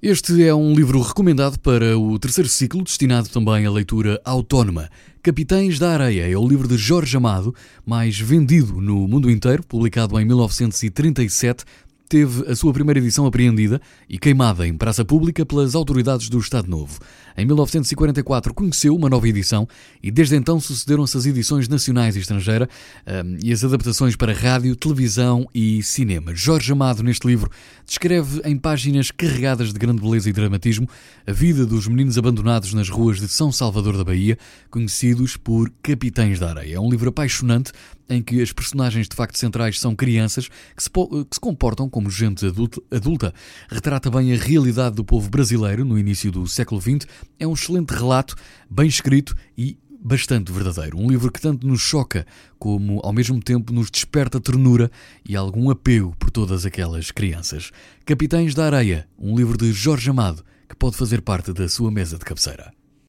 Este é um livro recomendado para o terceiro ciclo, destinado também à leitura autónoma. Capitães da Areia é o livro de Jorge Amado, mais vendido no mundo inteiro, publicado em 1937 teve a sua primeira edição apreendida e queimada em praça pública pelas autoridades do Estado Novo. Em 1944 conheceu uma nova edição e desde então sucederam-se as edições nacionais e estrangeira um, e as adaptações para rádio, televisão e cinema. Jorge Amado, neste livro, descreve em páginas carregadas de grande beleza e dramatismo a vida dos meninos abandonados nas ruas de São Salvador da Bahia, conhecidos por Capitães da Areia. É um livro apaixonante em que as personagens de facto centrais são crianças que se, que se comportam como gente adulta. Retrata bem a realidade do povo brasileiro no início do século XX. É um excelente relato, bem escrito e bastante verdadeiro. Um livro que tanto nos choca, como ao mesmo tempo nos desperta ternura e algum apego por todas aquelas crianças. Capitães da Areia, um livro de Jorge Amado, que pode fazer parte da sua mesa de cabeceira.